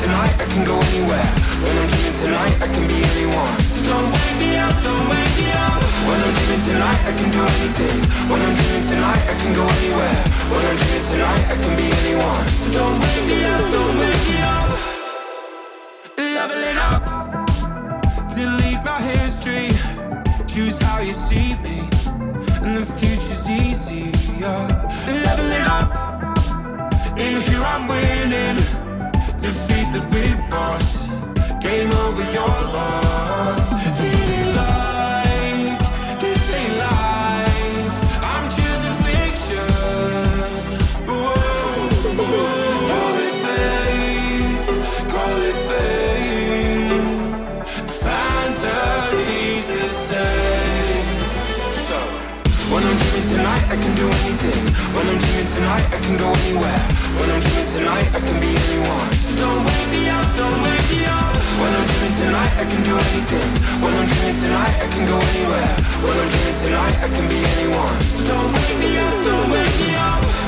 tonight, I can go anywhere. When I'm dreaming tonight, I can be anyone. So don't wake me up, don't wake me up. When I'm dreaming tonight, I can do anything. When I'm dreaming tonight, I can go anywhere. When I'm dreaming tonight, I can be anyone. So don't wake me up, don't wake me up. Leveling up, delete my history. Choose how you see me, and the future's easier. Leveling up. In here I'm winning. Defeat the big boss. Game over your loss. Feeling like this ain't life. I'm choosing fiction. Whoa, whoa. Call it faith. Call it fame. Fantasy's the same. So, when I'm dreaming tonight, I can do anything. When I'm dreaming tonight, I can go anywhere. When I'm dreaming tonight, I can be anyone. Don't wake me up, don't wake me up. When I'm dreaming tonight, I can do anything. When I'm dreaming tonight, I can go anywhere. When I'm dreaming tonight, I can be anyone. So don't wake me up, don't wake me up.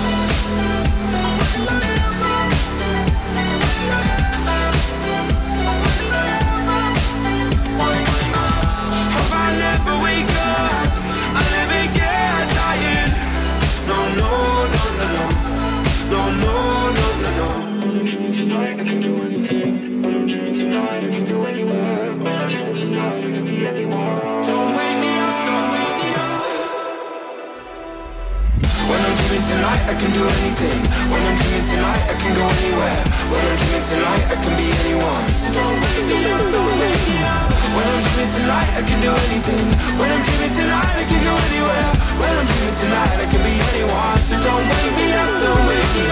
Tonight, I can do anything. When I'm dreaming tonight, I can go anywhere. When I'm dreaming tonight, I can be anyone. So don't wake me up, don't wake me up. When I'm dreaming tonight, I can do anything. When I'm dreaming tonight, I can go anywhere. When I'm dreaming tonight, I can be anyone. So don't wake me up, don't wake me up.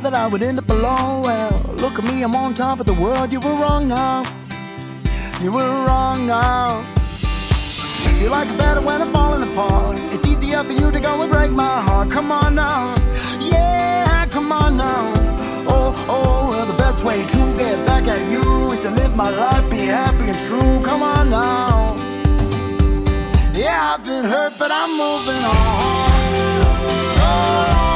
Said that I would end up alone. Well, look at me, I'm on top of the world. You were wrong now. You were wrong now. You like it better when I'm falling apart. It's easier for you to go and break my heart. Come on now. Yeah, come on now. Oh, oh, well, the best way to get back at you is to live my life, be happy and true. Come on now. Yeah, I've been hurt, but I'm moving on. So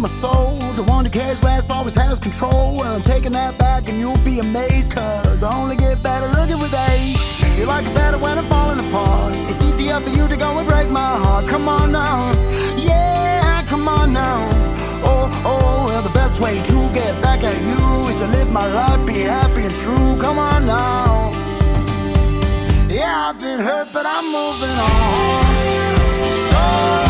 for my soul. The one who cares less always has control. Well, I'm taking that back and you'll be amazed. Cause I only get better looking with age. You like it better when I'm falling apart. It's easier for you to go and break my heart. Come on now. Yeah, come on now. Oh, oh, well, the best way to get back at you is to live my life, be happy and true. Come on now. Yeah, I've been hurt, but I'm moving on. So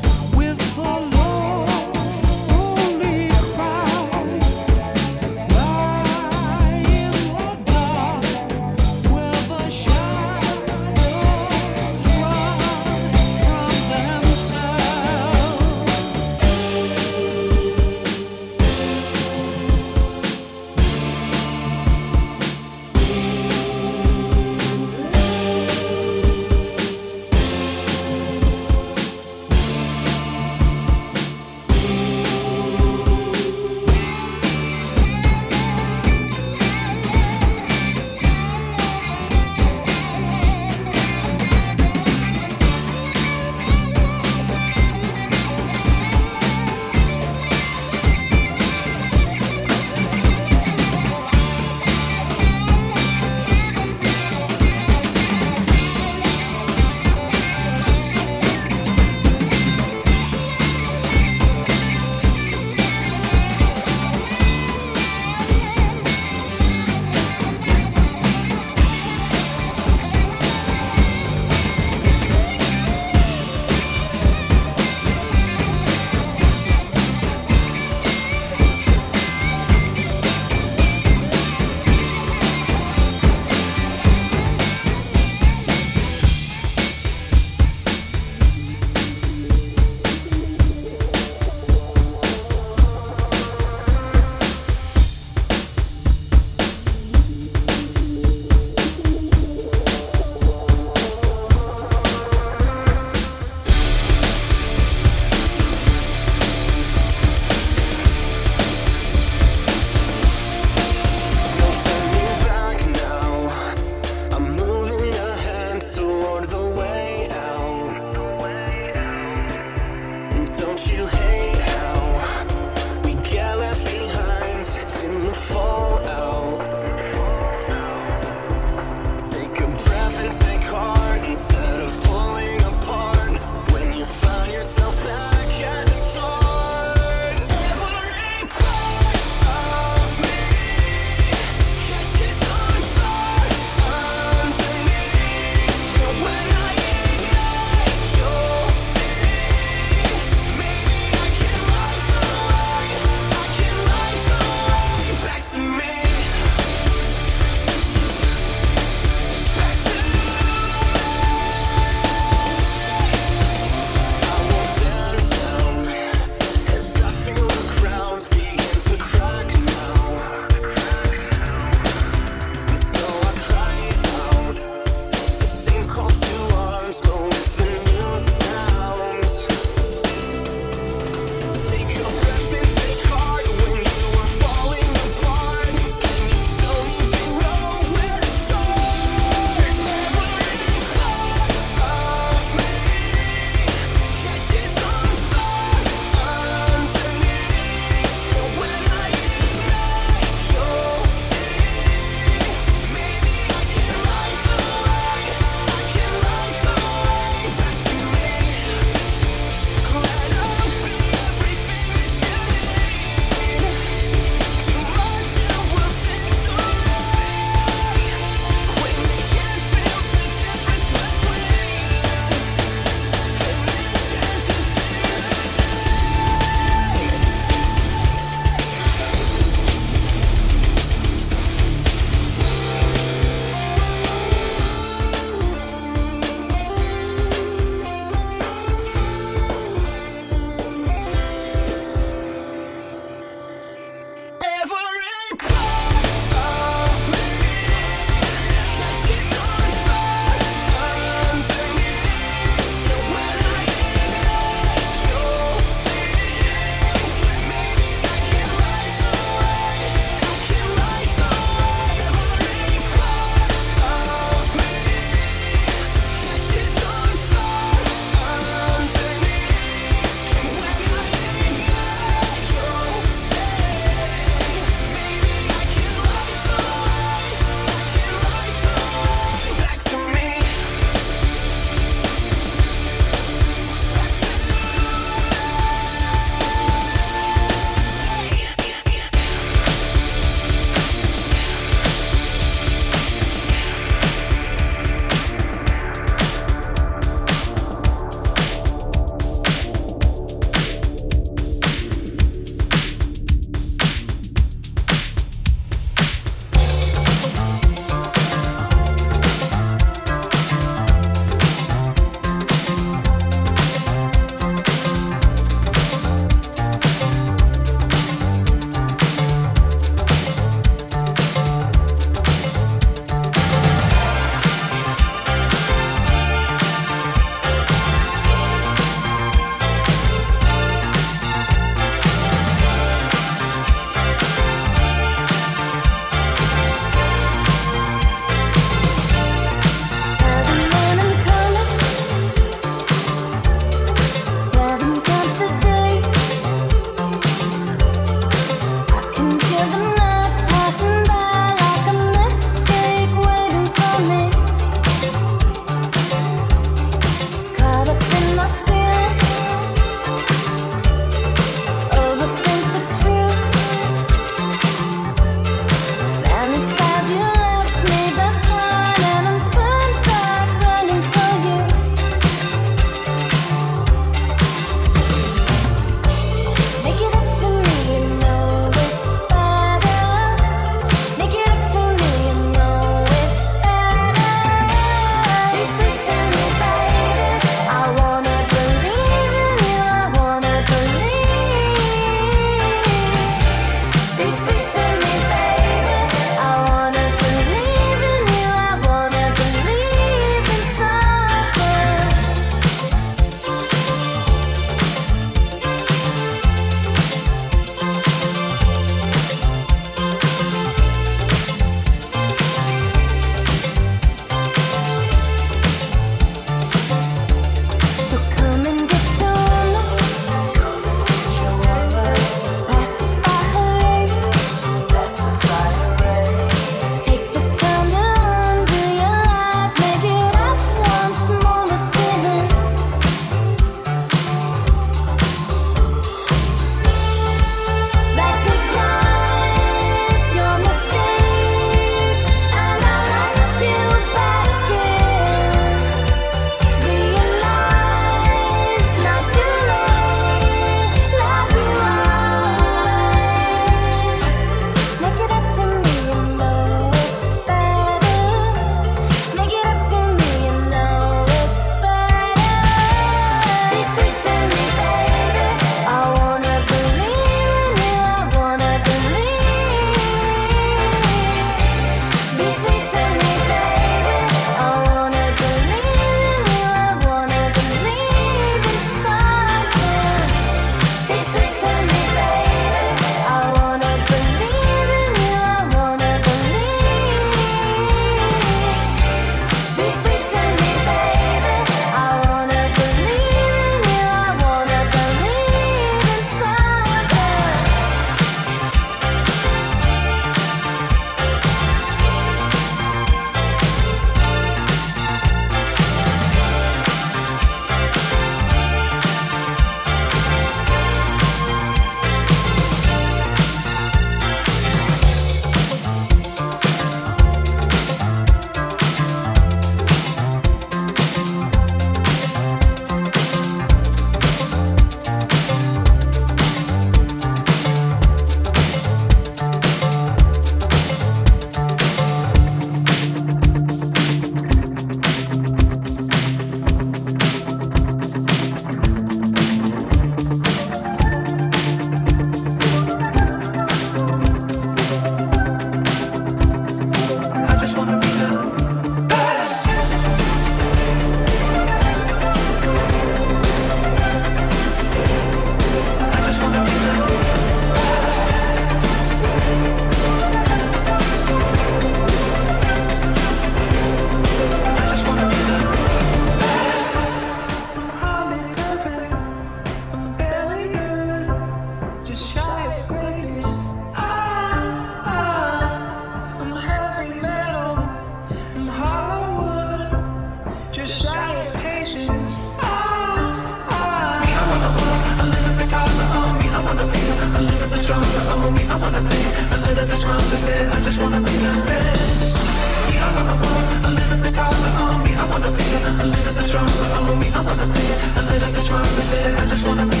bit smarter. Said I just wanna be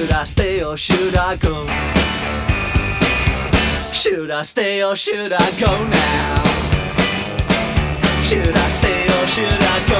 Should I stay or should I go? Should I stay or should I go now? Should I stay or should I go